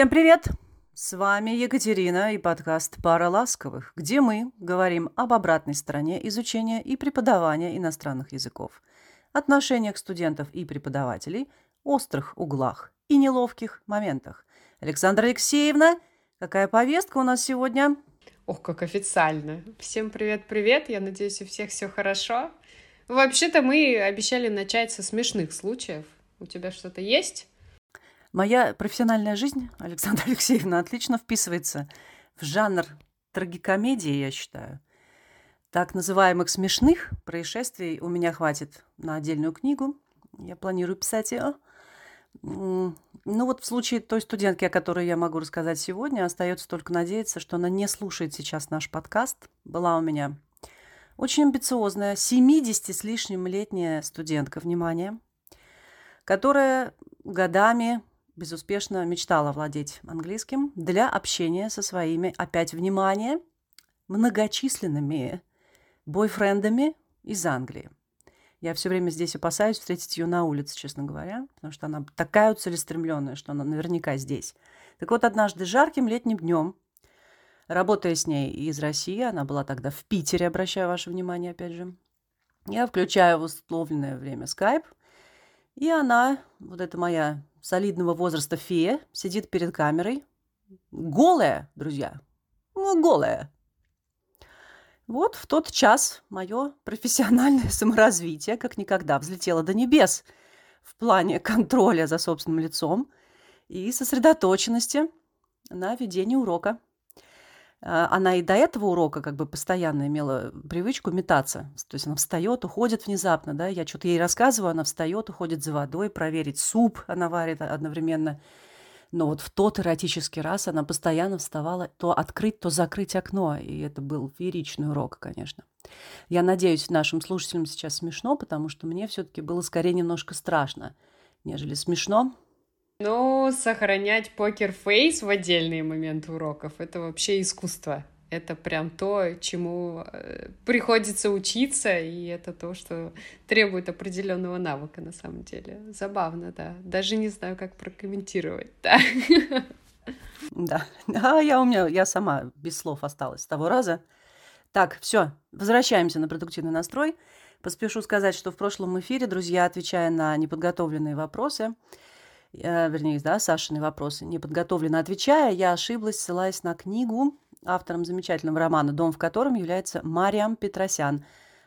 Всем привет! С вами Екатерина и подкаст «Пара ласковых», где мы говорим об обратной стороне изучения и преподавания иностранных языков, отношениях студентов и преподавателей, острых углах и неловких моментах. Александра Алексеевна, какая повестка у нас сегодня? Ох, как официально. Всем привет-привет. Я надеюсь, у всех все хорошо. Вообще-то мы обещали начать со смешных случаев. У тебя что-то есть? Моя профессиональная жизнь, Александра Алексеевна, отлично вписывается в жанр трагикомедии, я считаю. Так называемых смешных происшествий у меня хватит на отдельную книгу. Я планирую писать ее. Ну вот в случае той студентки, о которой я могу рассказать сегодня, остается только надеяться, что она не слушает сейчас наш подкаст. Была у меня очень амбициозная, 70 с лишним летняя студентка, внимание, которая годами безуспешно мечтала владеть английским для общения со своими, опять внимание, многочисленными бойфрендами из Англии. Я все время здесь опасаюсь встретить ее на улице, честно говоря, потому что она такая целеустремленная, что она наверняка здесь. Так вот, однажды жарким летним днем, работая с ней из России, она была тогда в Питере, обращаю ваше внимание, опять же, я включаю в условленное время скайп, и она, вот эта моя солидного возраста фея сидит перед камерой. Голая, друзья. Ну, голая. Вот в тот час мое профессиональное саморазвитие как никогда взлетело до небес в плане контроля за собственным лицом и сосредоточенности на ведении урока – она и до этого урока как бы постоянно имела привычку метаться. То есть она встает, уходит внезапно, да, я что-то ей рассказываю, она встает, уходит за водой, проверить суп она варит одновременно. Но вот в тот эротический раз она постоянно вставала то открыть, то закрыть окно. И это был фееричный урок, конечно. Я надеюсь, нашим слушателям сейчас смешно, потому что мне все-таки было скорее немножко страшно, нежели смешно. Ну, сохранять покер-фейс в отдельные моменты уроков — это вообще искусство. Это прям то, чему э, приходится учиться, и это то, что требует определенного навыка на самом деле. Забавно, да. Даже не знаю, как прокомментировать, да. Да, а я у меня, я сама без слов осталась с того раза. Так, все, возвращаемся на продуктивный настрой. Поспешу сказать, что в прошлом эфире, друзья, отвечая на неподготовленные вопросы, вернее, да, Сашины вопросы, неподготовленно отвечая, я ошиблась, ссылаясь на книгу автором замечательного романа, дом в котором является Мариам Петросян,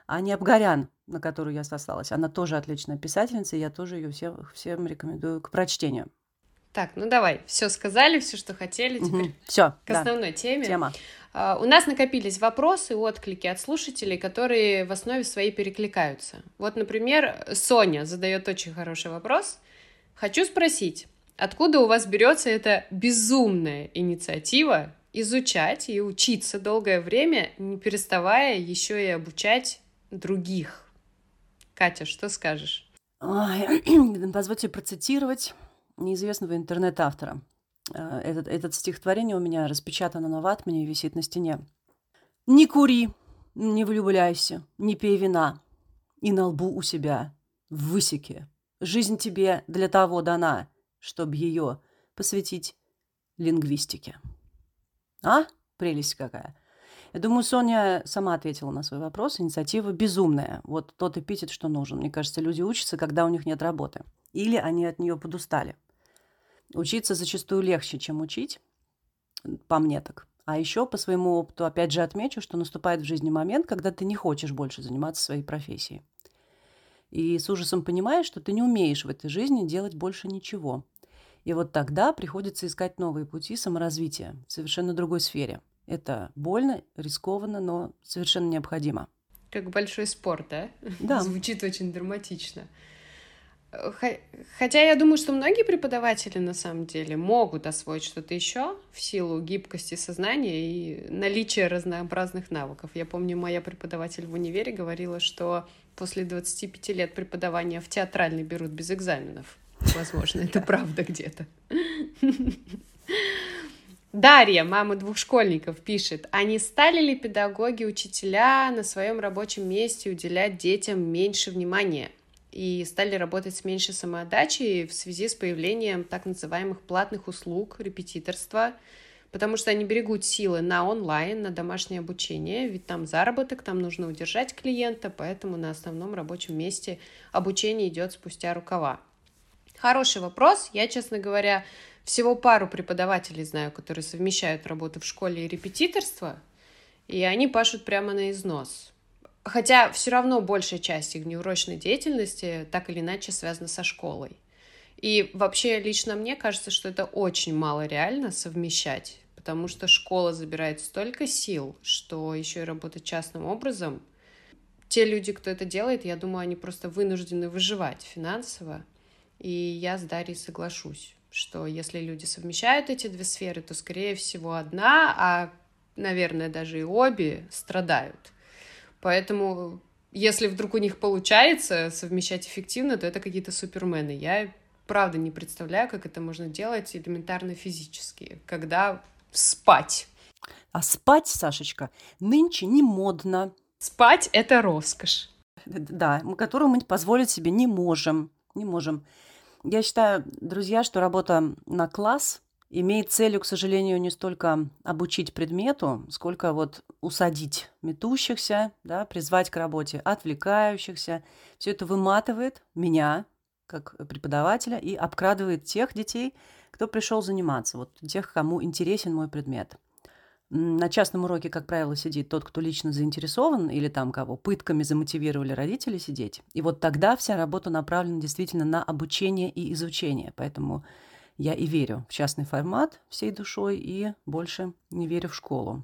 а не Абгарян, на которую я сослалась. Она тоже отличная писательница, и я тоже ее всем, всем рекомендую к прочтению. Так, ну давай, все сказали, все, что хотели, теперь угу. все, к основной да. теме. Тема. Uh, у нас накопились вопросы, отклики от слушателей, которые в основе своей перекликаются. Вот, например, Соня задает очень хороший вопрос – Хочу спросить, откуда у вас берется эта безумная инициатива изучать и учиться долгое время, не переставая еще и обучать других? Катя, что скажешь? Ой, позвольте процитировать неизвестного интернет-автора. Э, этот, этот стихотворение у меня распечатано на ватмане и висит на стене. «Не кури, не влюбляйся, не пей вина, и на лбу у себя высеки Жизнь тебе для того дана, чтобы ее посвятить лингвистике. А? Прелесть какая. Я думаю, Соня сама ответила на свой вопрос. Инициатива безумная. Вот тот эпитет, что нужен. Мне кажется, люди учатся, когда у них нет работы. Или они от нее подустали. Учиться зачастую легче, чем учить. По мне так. А еще по своему опыту, опять же, отмечу, что наступает в жизни момент, когда ты не хочешь больше заниматься своей профессией и с ужасом понимаешь, что ты не умеешь в этой жизни делать больше ничего. И вот тогда приходится искать новые пути саморазвития в совершенно другой сфере. Это больно, рискованно, но совершенно необходимо. Как большой спорт, да? Да. Звучит очень драматично. Хотя я думаю, что многие преподаватели на самом деле могут освоить что-то еще в силу гибкости сознания и наличия разнообразных навыков. Я помню, моя преподаватель в универе говорила, что после 25 лет преподавания в театральный берут без экзаменов. Возможно, это правда где-то. Дарья, мама двух школьников, пишет, а не стали ли педагоги, учителя на своем рабочем месте уделять детям меньше внимания? И стали работать с меньшей самоотдачей в связи с появлением так называемых платных услуг репетиторства, потому что они берегут силы на онлайн, на домашнее обучение, ведь там заработок, там нужно удержать клиента, поэтому на основном рабочем месте обучение идет спустя рукава. Хороший вопрос. Я, честно говоря, всего пару преподавателей знаю, которые совмещают работу в школе и репетиторство, и они пашут прямо на износ. Хотя все равно большая часть их неурочной деятельности так или иначе связана со школой. И вообще лично мне кажется, что это очень мало реально совмещать, потому что школа забирает столько сил, что еще и работать частным образом. Те люди, кто это делает, я думаю, они просто вынуждены выживать финансово. И я с Дарьей соглашусь, что если люди совмещают эти две сферы, то, скорее всего, одна, а, наверное, даже и обе страдают. Поэтому, если вдруг у них получается совмещать эффективно, то это какие-то супермены. Я правда не представляю, как это можно делать элементарно физически, когда спать. А спать, Сашечка, нынче не модно. Спать — это роскошь. Да, которую мы позволить себе не можем. Не можем. Я считаю, друзья, что работа на класс имеет целью, к сожалению, не столько обучить предмету, сколько вот усадить метущихся, да, призвать к работе отвлекающихся. Все это выматывает меня, как преподавателя, и обкрадывает тех детей, кто пришел заниматься, вот тех, кому интересен мой предмет. На частном уроке, как правило, сидит тот, кто лично заинтересован, или там кого пытками замотивировали родители сидеть. И вот тогда вся работа направлена действительно на обучение и изучение. Поэтому я и верю в частный формат всей душой и больше не верю в школу.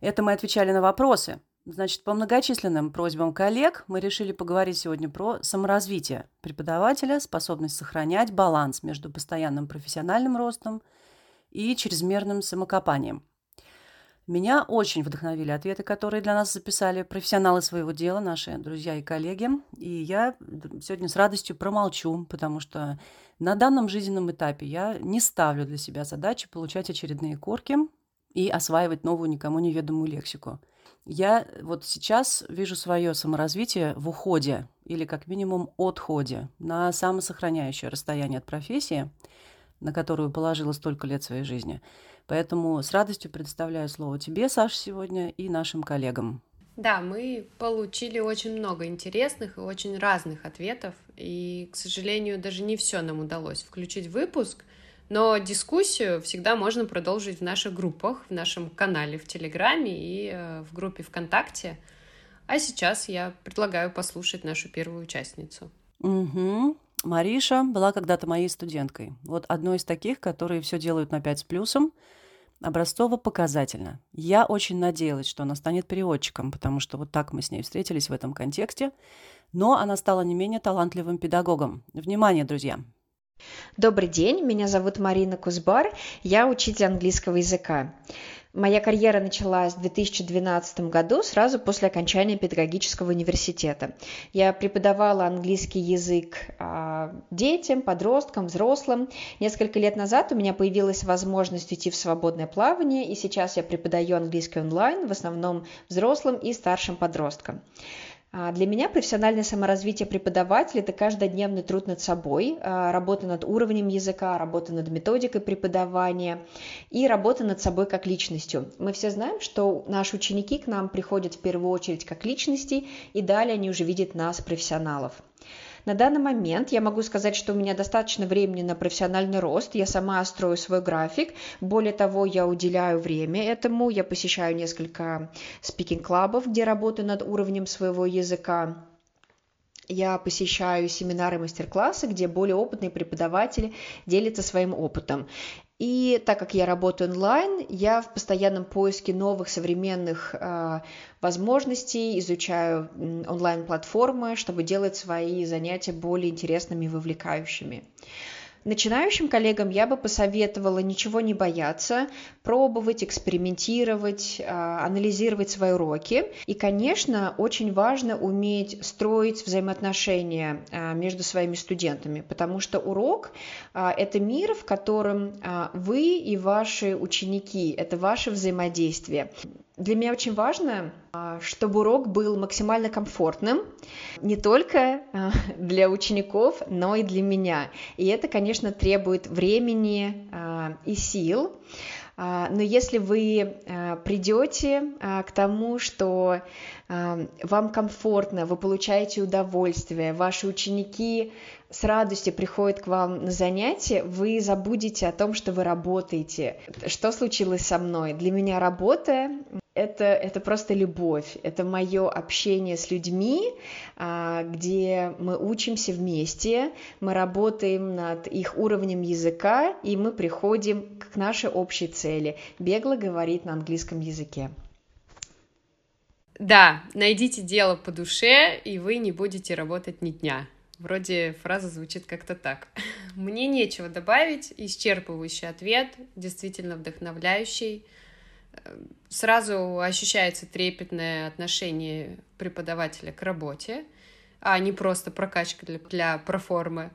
Это мы отвечали на вопросы. Значит, по многочисленным просьбам коллег мы решили поговорить сегодня про саморазвитие преподавателя, способность сохранять баланс между постоянным профессиональным ростом и чрезмерным самокопанием. Меня очень вдохновили ответы, которые для нас записали профессионалы своего дела, наши друзья и коллеги. И я сегодня с радостью промолчу, потому что на данном жизненном этапе я не ставлю для себя задачи получать очередные корки и осваивать новую никому неведомую лексику. Я вот сейчас вижу свое саморазвитие в уходе или как минимум отходе на самосохраняющее расстояние от профессии, на которую положила столько лет своей жизни. Поэтому с радостью предоставляю слово тебе, Саша, сегодня и нашим коллегам. Да, мы получили очень много интересных и очень разных ответов, и, к сожалению, даже не все нам удалось включить в выпуск, но дискуссию всегда можно продолжить в наших группах, в нашем канале в Телеграме и э, в группе ВКонтакте. А сейчас я предлагаю послушать нашу первую участницу. Угу. Мариша была когда-то моей студенткой. Вот одной из таких, которые все делают на 5 с плюсом – образцово-показательно. Я очень надеялась, что она станет переводчиком, потому что вот так мы с ней встретились в этом контексте. Но она стала не менее талантливым педагогом. Внимание, друзья! Добрый день, меня зовут Марина Кузбар, я учитель английского языка. Моя карьера началась в 2012 году, сразу после окончания педагогического университета. Я преподавала английский язык а, детям, подросткам, взрослым. Несколько лет назад у меня появилась возможность уйти в свободное плавание, и сейчас я преподаю английский онлайн, в основном взрослым и старшим подросткам. А, для меня профессиональное саморазвитие преподавателя – это каждодневный труд над собой, а, работа над уровнем языка, работа над методикой преподавания и работа над собой как личностью. Мы все знаем, что наши ученики к нам приходят в первую очередь как личности, и далее они уже видят нас, профессионалов. На данный момент я могу сказать, что у меня достаточно времени на профессиональный рост, я сама строю свой график, более того, я уделяю время этому, я посещаю несколько спикинг-клабов, где работаю над уровнем своего языка, я посещаю семинары, мастер-классы, где более опытные преподаватели делятся своим опытом. И так как я работаю онлайн, я в постоянном поиске новых современных э, возможностей, изучаю онлайн-платформы, чтобы делать свои занятия более интересными и вовлекающими. Начинающим коллегам я бы посоветовала ничего не бояться, пробовать, экспериментировать, а, анализировать свои уроки. И, конечно, очень важно уметь строить взаимоотношения а, между своими студентами, потому что урок а, – это мир, в котором вы и ваши ученики, это ваше взаимодействие. Для меня очень важно, а, чтобы урок был максимально комфортным, не только а, для учеников, но и для меня. И это, конечно, требует времени а, и сил. Но если вы придете к тому, что вам комфортно, вы получаете удовольствие, ваши ученики с радостью приходят к вам на занятия, вы забудете о том, что вы работаете. Что случилось со мной? Для меня работа это, это просто любовь, это мое общение с людьми, а, где мы учимся вместе, мы работаем над их уровнем языка, и мы приходим к нашей общей цели – бегло говорить на английском языке. Да, найдите дело по душе, и вы не будете работать ни дня. Вроде фраза звучит как-то так. Мне нечего добавить, исчерпывающий ответ, действительно вдохновляющий. Сразу ощущается трепетное отношение преподавателя к работе, а не просто прокачка для, для проформы.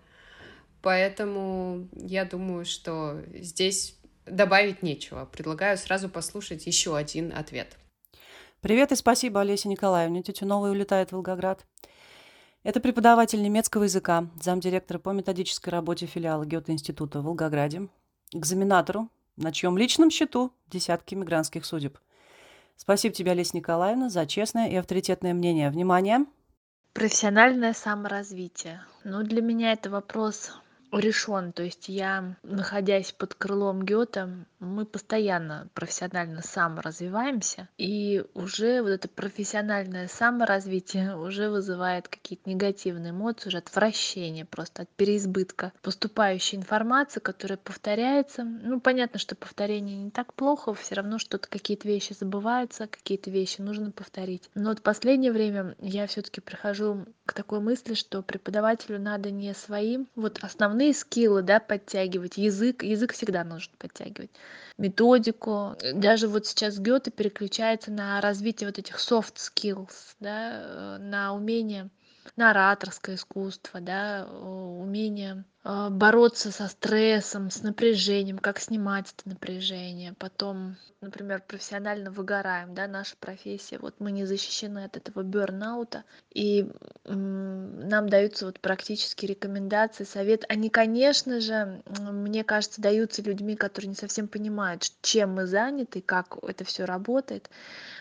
Поэтому я думаю, что здесь добавить нечего. Предлагаю сразу послушать еще один ответ. Привет и спасибо, Олеся Николаевна. Тетя Новая улетает в Волгоград. Это преподаватель немецкого языка, замдиректора по методической работе филиала Гёте-института в Волгограде, экзаменатору, на чьем личном счету десятки мигрантских судеб. Спасибо тебе, Олеся Николаевна, за честное и авторитетное мнение. Внимание! Профессиональное саморазвитие. Ну, для меня это вопрос решен. То есть я, находясь под крылом Гёте, мы постоянно профессионально саморазвиваемся, и уже вот это профессиональное саморазвитие уже вызывает какие-то негативные эмоции, уже отвращение просто от переизбытка поступающей информации, которая повторяется. Ну, понятно, что повторение не так плохо, все равно что-то, какие-то вещи забываются, какие-то вещи нужно повторить. Но вот последнее время я все-таки прихожу к такой мысли, что преподавателю надо не своим вот основные скиллы, да, подтягивать, язык, язык всегда нужно подтягивать, методику. Даже вот сейчас Гёте переключается на развитие вот этих soft skills, да, э, на умение на ораторское искусство, да, умение а, бороться со стрессом, с напряжением, как снимать это напряжение. Потом, например, профессионально выгораем, да, наша профессия, вот мы не защищены от этого бернаута, и нам даются вот практические рекомендации, совет. Они, конечно же, мне кажется, даются людьми, которые не совсем понимают, чем мы заняты, как это все работает.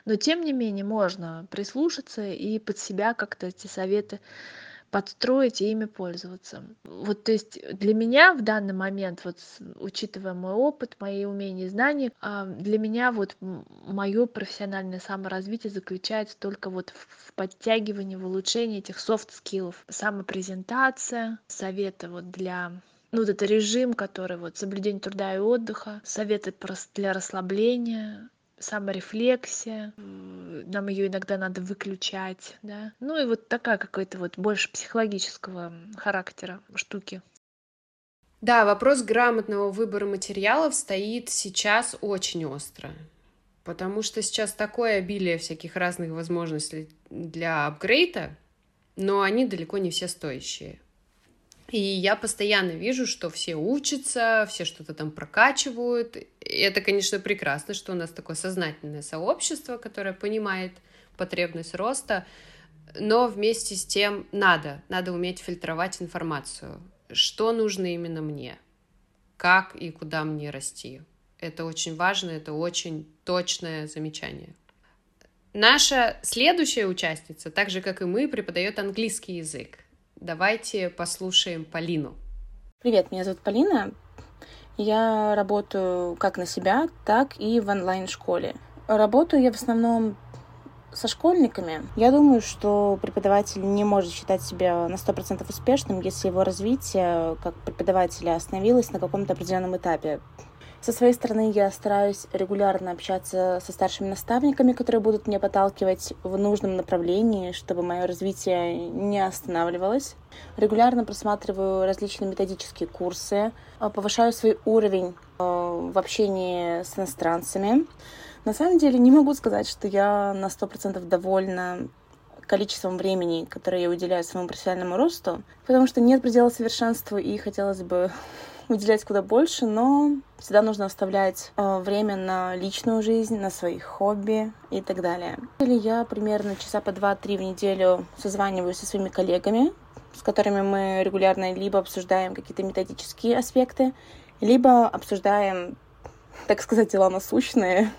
Но тем не менее можно прислушаться и под себя как-то эти советы подстроить и ими пользоваться. Вот, то есть для меня в данный момент, вот учитывая мой опыт, мои умения знания, а, для меня вот мое профессиональное саморазвитие заключается только вот в подтягивании, в улучшении этих skills, самопрезентация, советы вот для ну, вот это режим, который вот соблюдение труда и отдыха, советы для расслабления, саморефлексия, нам ее иногда надо выключать, да. Ну и вот такая какая-то вот больше психологического характера штуки. Да, вопрос грамотного выбора материалов стоит сейчас очень остро, потому что сейчас такое обилие всяких разных возможностей для апгрейда, но они далеко не все стоящие. И я постоянно вижу, что все учатся, все что-то там прокачивают. И это, конечно, прекрасно, что у нас такое сознательное сообщество, которое понимает потребность роста, но вместе с тем надо, надо уметь фильтровать информацию. Что нужно именно мне? Как и куда мне расти? Это очень важно, это очень точное замечание. Наша следующая участница, так же как и мы, преподает английский язык. Давайте послушаем Полину. Привет, меня зовут Полина. Я работаю как на себя, так и в онлайн-школе. Работаю я в основном со школьниками. Я думаю, что преподаватель не может считать себя на 100% успешным, если его развитие как преподавателя остановилось на каком-то определенном этапе. Со своей стороны я стараюсь регулярно общаться со старшими наставниками, которые будут меня подталкивать в нужном направлении, чтобы мое развитие не останавливалось. Регулярно просматриваю различные методические курсы, э, повышаю свой уровень э, в общении с иностранцами. На самом деле не могу сказать, что я на 100% довольна количеством времени, которое я уделяю своему профессиональному росту, потому что нет предела совершенству, и хотелось бы уделять куда больше, но всегда нужно оставлять э, время на личную жизнь, на свои хобби и так далее. Или я примерно часа по два-три в неделю созваниваюсь со своими коллегами, с которыми мы регулярно либо обсуждаем какие-то методические аспекты, либо обсуждаем, так сказать, дела насущные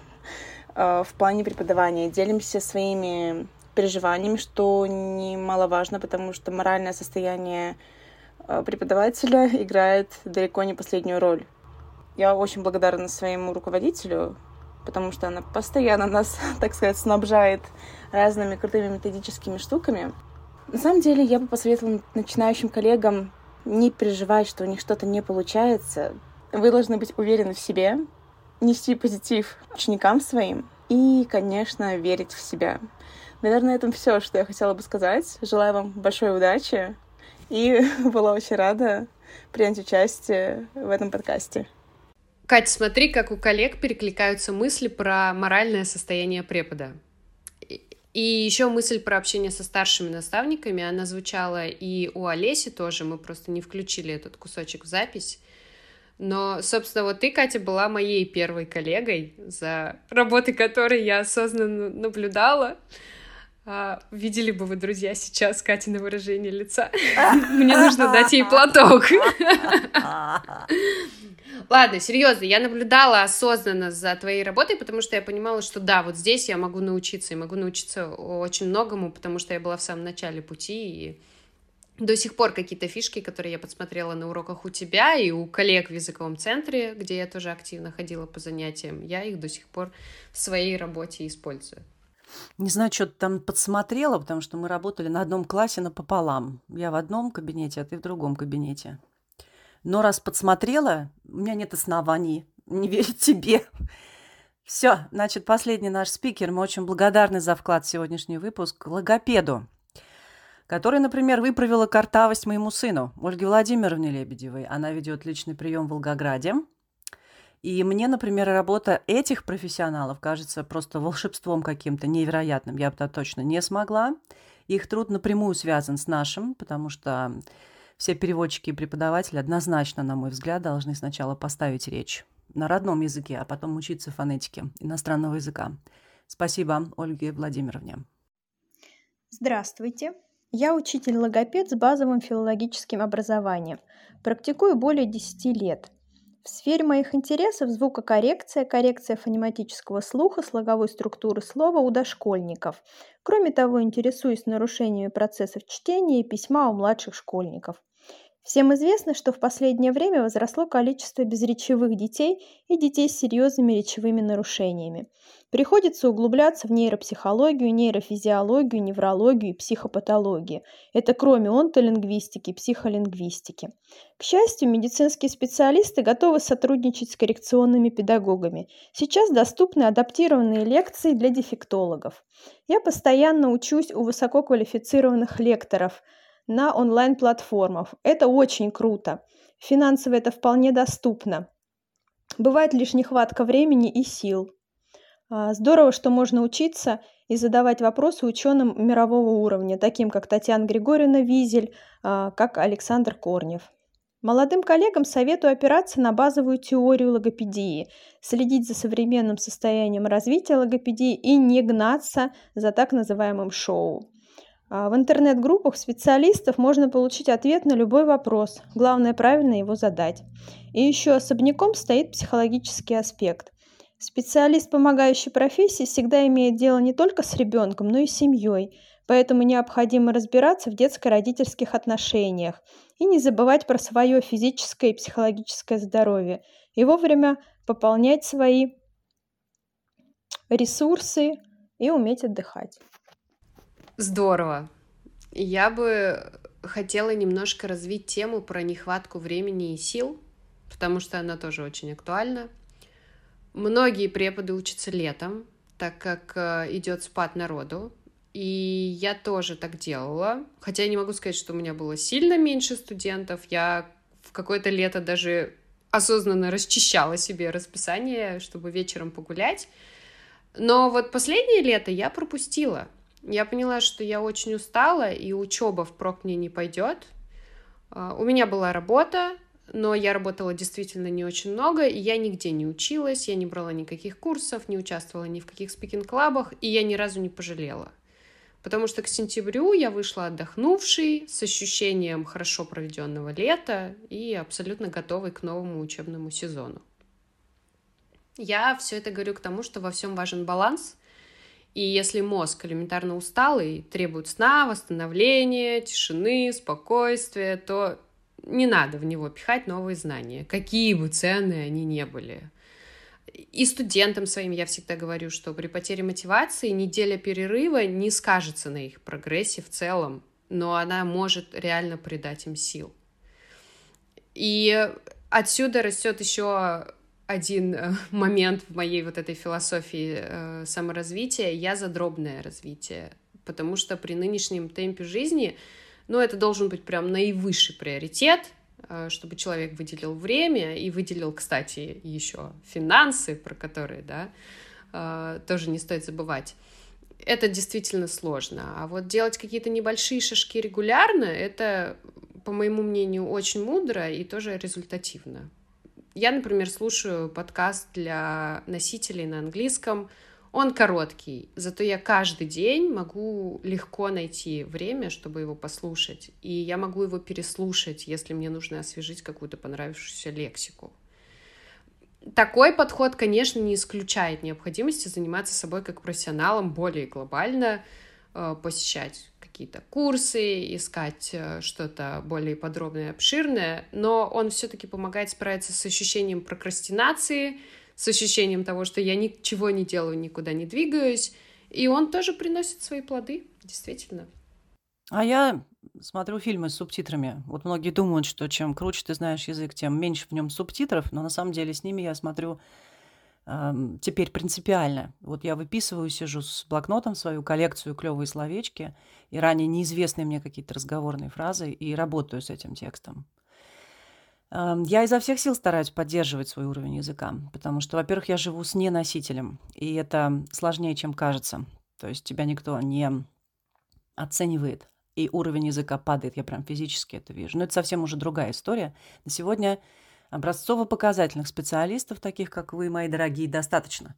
э, в плане преподавания. Делимся своими переживаниями, что немаловажно, потому что моральное состояние преподавателя играет далеко не последнюю роль. Я очень благодарна своему руководителю, потому что она постоянно нас, так сказать, снабжает разными крутыми методическими штуками. На самом деле, я бы посоветовала начинающим коллегам не переживать, что у них что-то не получается. Вы должны быть уверены в себе, нести позитив ученикам своим и, конечно, верить в себя. Наверное, это все, что я хотела бы сказать. Желаю вам большой удачи и была очень рада принять участие в этом подкасте. Катя, смотри, как у коллег перекликаются мысли про моральное состояние препода. И еще мысль про общение со старшими наставниками, она звучала и у Олеси тоже, мы просто не включили этот кусочек в запись. Но, собственно, вот ты, Катя, была моей первой коллегой, за работой которой я осознанно наблюдала. А, видели бы вы, друзья, сейчас Катя на выражение лица. Мне нужно дать ей платок. Ладно, серьезно, я наблюдала осознанно за твоей работой, потому что я понимала, что да, вот здесь я могу научиться, и могу научиться очень многому, потому что я была в самом начале пути, и до сих пор какие-то фишки, которые я подсмотрела на уроках у тебя и у коллег в языковом центре, где я тоже активно ходила по занятиям, я их до сих пор в своей работе использую. Не знаю, что там подсмотрела, потому что мы работали на одном классе напополам. Я в одном кабинете, а ты в другом кабинете. Но раз подсмотрела, у меня нет оснований не верить тебе. Все, значит, последний наш спикер. Мы очень благодарны за вклад в сегодняшний выпуск логопеду, который, например, выправила картавость моему сыну, Ольге Владимировне Лебедевой. Она ведет личный прием в Волгограде. И мне, например, работа этих профессионалов кажется просто волшебством каким-то невероятным. Я бы это точно не смогла. Их труд напрямую связан с нашим, потому что все переводчики и преподаватели однозначно, на мой взгляд, должны сначала поставить речь на родном языке, а потом учиться фонетике иностранного языка. Спасибо Ольге Владимировне. Здравствуйте. Я учитель-логопед с базовым филологическим образованием. Практикую более 10 лет. В сфере моих интересов звукокоррекция, коррекция фонематического слуха, слоговой структуры слова у дошкольников. Кроме того, интересуюсь нарушениями процессов чтения и письма у младших школьников. Всем известно, что в последнее время возросло количество безречевых детей и детей с серьезными речевыми нарушениями. Приходится углубляться в нейропсихологию, нейрофизиологию, неврологию и психопатологию. Это кроме онтолингвистики, психолингвистики. К счастью, медицинские специалисты готовы сотрудничать с коррекционными педагогами. Сейчас доступны адаптированные лекции для дефектологов. Я постоянно учусь у высококвалифицированных лекторов – на онлайн-платформах. Это очень круто. Финансово это вполне доступно. Бывает лишь нехватка времени и сил. А, здорово, что можно учиться и задавать вопросы ученым мирового уровня, таким как Татьяна Григорьевна Визель, а, как Александр Корнев. Молодым коллегам советую опираться на базовую теорию логопедии, следить за современным состоянием развития логопедии и не гнаться за так называемым шоу. А, в интернет-группах специалистов можно получить ответ на любой вопрос. Главное правильно его задать. И еще особняком стоит психологический аспект. Специалист помогающей профессии всегда имеет дело не только с ребенком, но и с семьей. Поэтому необходимо разбираться в детско-родительских отношениях и не забывать про свое физическое и психологическое здоровье. И вовремя пополнять свои ресурсы и уметь отдыхать. Здорово. Я бы хотела немножко развить тему про нехватку времени и сил, потому что она тоже очень актуальна. Многие преподы учатся летом, так как э, идет спад народу, и я тоже так делала. Хотя я не могу сказать, что у меня было сильно меньше студентов. Я в какое-то лето даже осознанно расчищала себе расписание, чтобы вечером погулять. Но вот последнее лето я пропустила. Я поняла, что я очень устала, и учеба впрок мне не пойдет. А, у меня была работа, но я работала действительно не очень много, и я нигде не училась, я не брала никаких курсов, не участвовала ни в каких спикинг-клабах, и я ни разу не пожалела. Потому что к сентябрю я вышла отдохнувшей, с ощущением хорошо проведенного лета и абсолютно готовой к новому учебному сезону. Я все это говорю к тому, что во всем важен баланс. И если мозг элементарно усталый, требует сна, восстановления, тишины, спокойствия, то не надо в него пихать новые знания, какие бы ценные они ни были. И студентам своим я всегда говорю, что при потере мотивации неделя перерыва не скажется на их прогрессе в целом, но она может реально придать им сил. И отсюда растет еще один э, момент в моей вот этой философии э, саморазвития. Я за дробное развитие, потому что при нынешнем темпе жизни, ну, это должен быть прям наивысший приоритет — Э, чтобы человек выделил время и выделил, кстати, еще финансы, про которые, да, тоже не стоит забывать. Это действительно сложно. А вот делать какие-то небольшие шажки регулярно, это, по моему мнению, очень мудро и тоже результативно. Я, например, слушаю подкаст для носителей на английском он короткий, зато я каждый день могу легко найти время, чтобы его послушать. И я могу его переслушать, если мне нужно освежить какую-то понравившуюся лексику. Такой подход, конечно, не исключает необходимости заниматься собой как профессионалом более глобально, э, посещать какие-то курсы, искать э, что-то более подробное обширное, но он все-таки помогает справиться с ощущением прокрастинации, с ощущением того, что я ничего не делаю, никуда не двигаюсь, и он тоже приносит свои плоды, действительно. А я смотрю фильмы с субтитрами. Вот многие думают, что чем круче ты знаешь язык, тем меньше в нем субтитров, но на самом деле с ними я смотрю теперь принципиально. Вот я выписываю, сижу с блокнотом свою коллекцию клевые словечки и ранее неизвестные мне какие-то разговорные фразы и работаю с этим текстом. Я изо всех сил стараюсь поддерживать свой уровень языка, потому что, во-первых, я живу с неносителем, и это сложнее, чем кажется. То есть тебя никто не оценивает, и уровень языка падает, я прям физически это вижу. Но это совсем уже другая история. На сегодня образцово-показательных специалистов, таких как вы, мои дорогие, достаточно.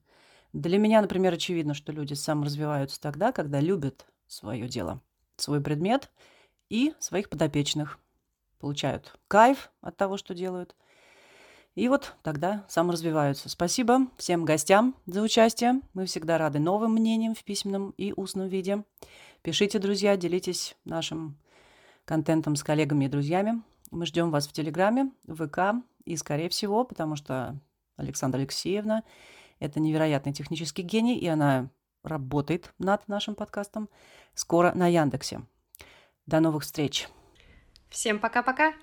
Для меня, например, очевидно, что люди саморазвиваются тогда, когда любят свое дело, свой предмет и своих подопечных – получают кайф от того, что делают. И вот тогда саморазвиваются. Спасибо всем гостям за участие. Мы всегда рады новым мнениям в письменном и устном виде. Пишите, друзья, делитесь нашим контентом с коллегами и друзьями. Мы ждем вас в Телеграме, в ВК и, скорее всего, потому что Александра Алексеевна – это невероятный технический гений, и она работает над нашим подкастом скоро на Яндексе. До новых встреч! Всем пока-пока!